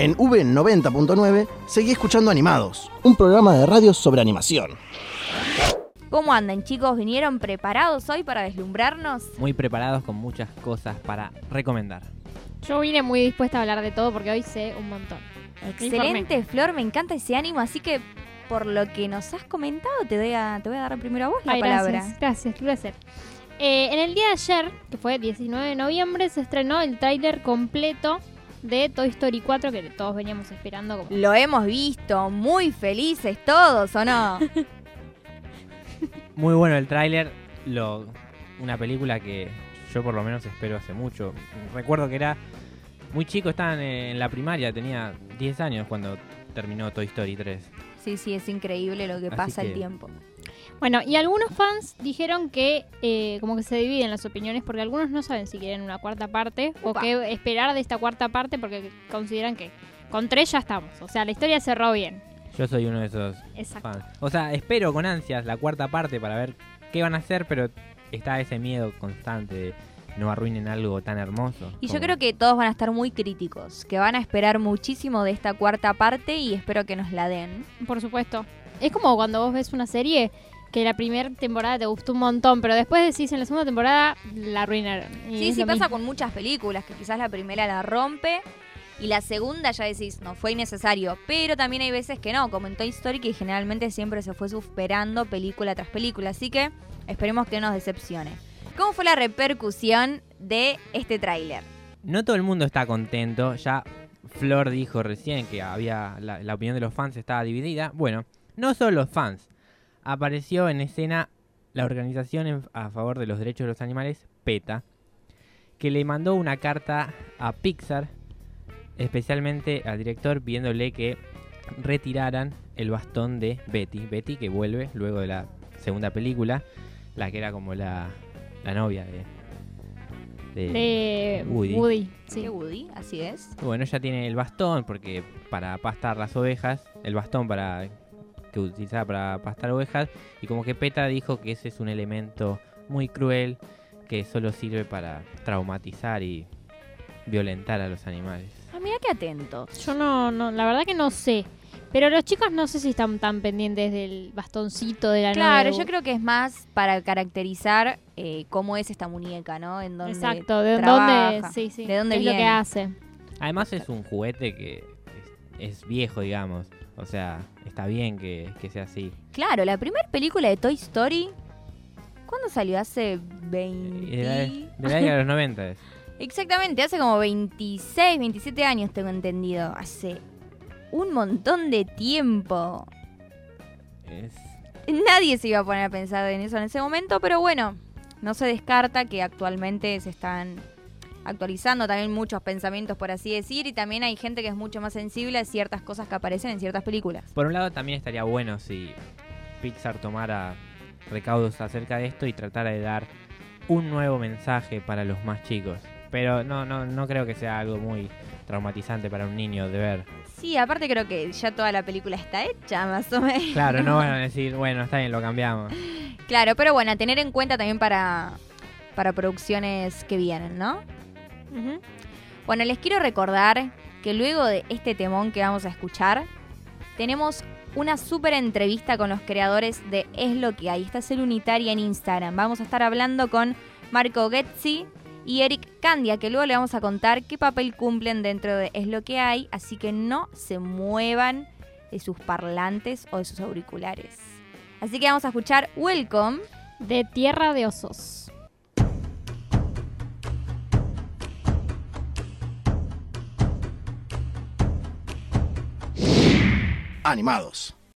En V90.9 seguí escuchando Animados, un programa de radio sobre animación. ¿Cómo andan chicos? ¿Vinieron preparados hoy para deslumbrarnos? Muy preparados con muchas cosas para recomendar. Yo vine muy dispuesta a hablar de todo porque hoy sé un montón. Excelente, Flor, me encanta ese ánimo, así que por lo que nos has comentado, te voy a, te voy a dar primero a vos la Ay, palabra. Gracias, gracias, qué placer. Eh, en el día de ayer, que fue 19 de noviembre, se estrenó el tráiler completo de Toy Story 4 que todos veníamos esperando. Como... Lo hemos visto, muy felices todos, ¿o no? Muy bueno el tráiler, lo una película que yo por lo menos espero hace mucho. Recuerdo que era muy chico, estaba en, en la primaria, tenía 10 años cuando terminó Toy Story 3. sí, sí, es increíble lo que Así pasa el tiempo. Bueno, y algunos fans dijeron que eh, como que se dividen las opiniones porque algunos no saben si quieren una cuarta parte o qué esperar de esta cuarta parte porque consideran que con tres ya estamos. O sea, la historia cerró bien. Yo soy uno de esos Exacto. fans. O sea, espero con ansias la cuarta parte para ver qué van a hacer, pero está ese miedo constante de no arruinen algo tan hermoso. Y yo creo que todos van a estar muy críticos, que van a esperar muchísimo de esta cuarta parte y espero que nos la den. Por supuesto. Es como cuando vos ves una serie que la primera temporada te gustó un montón, pero después decís en la segunda temporada la arruinaron. Y Sí, sí pasa mismo. con muchas películas, que quizás la primera la rompe y la segunda ya decís, no, fue innecesario. Pero también hay veces que no, como en Toy Story, que generalmente siempre se fue superando película tras película. Así que esperemos que no nos decepcione. ¿Cómo fue la repercusión de este tráiler? No todo el mundo está contento. Ya Flor dijo recién que había la, opinión de los fans estaba dividida. Bueno, no solo los fans. Apareció en escena la organización a favor de los derechos de los animales, PETA, que le mandó una carta a Pixar, especialmente al director, pidiéndole que retiraran el bastón de Betty. Betty que vuelve luego de la segunda película, la que era como la, la novia de, de- De Woody. Woody. sí. De Woody, así es. bueno, ella tiene el bastón porque para pastar las ovejas, el bastón para que utilizaba para pastar ovejas y como que PETA dijo que ese es un elemento muy cruel que solo sirve para traumatizar y violentar a los animales. Ah, mira qué atentos. Yo no, no, la verdad que no sé. Pero los chicos no sé si están tan pendientes del bastoncito de la Claro, yo creo que es más para caracterizar eh, cómo es esta muñeca, ¿no? En dónde Exacto, de trabaja, dónde, sí, sí, de dónde es lo viene. que hace. Además es un juguete que es, es viejo, digamos. O sea, está bien que, que sea así. Claro, la primera película de Toy Story, ¿cuándo salió? Hace 20... De la, de la década de los 90. es. Exactamente, hace como 26, 27 años tengo entendido. Hace un montón de tiempo. Es- Nadie se iba a poner a pensar en eso en ese momento, pero bueno, no se descarta que actualmente se están actualizando también muchos pensamientos, por así decir, y también hay gente que es mucho más sensible a ciertas cosas que aparecen en ciertas películas. Por un lado también estaría bueno si Pixar tomara recaudos acerca de esto y tratara de dar un nuevo mensaje para los más chicos. Pero no, no, no creo que sea algo muy traumatizante para un niño de ver. Sí, aparte creo que ya toda la película está hecha, más o menos. Claro, no van a decir, bueno, está bien, lo cambiamos. Claro, pero bueno, a tener en cuenta también para, para producciones que vienen, ¿no? Bueno, les quiero recordar que luego de este temón que vamos a escuchar, tenemos una súper entrevista con los creadores de Es lo que hay. Esta es el Unitaria en Instagram. Vamos a estar hablando con Marco Getzi y Eric Candia, que luego le vamos a contar qué papel cumplen dentro de Es lo que hay, así que no se muevan de sus parlantes o de sus auriculares. Así que vamos a escuchar Welcome De Tierra de Osos. Animados.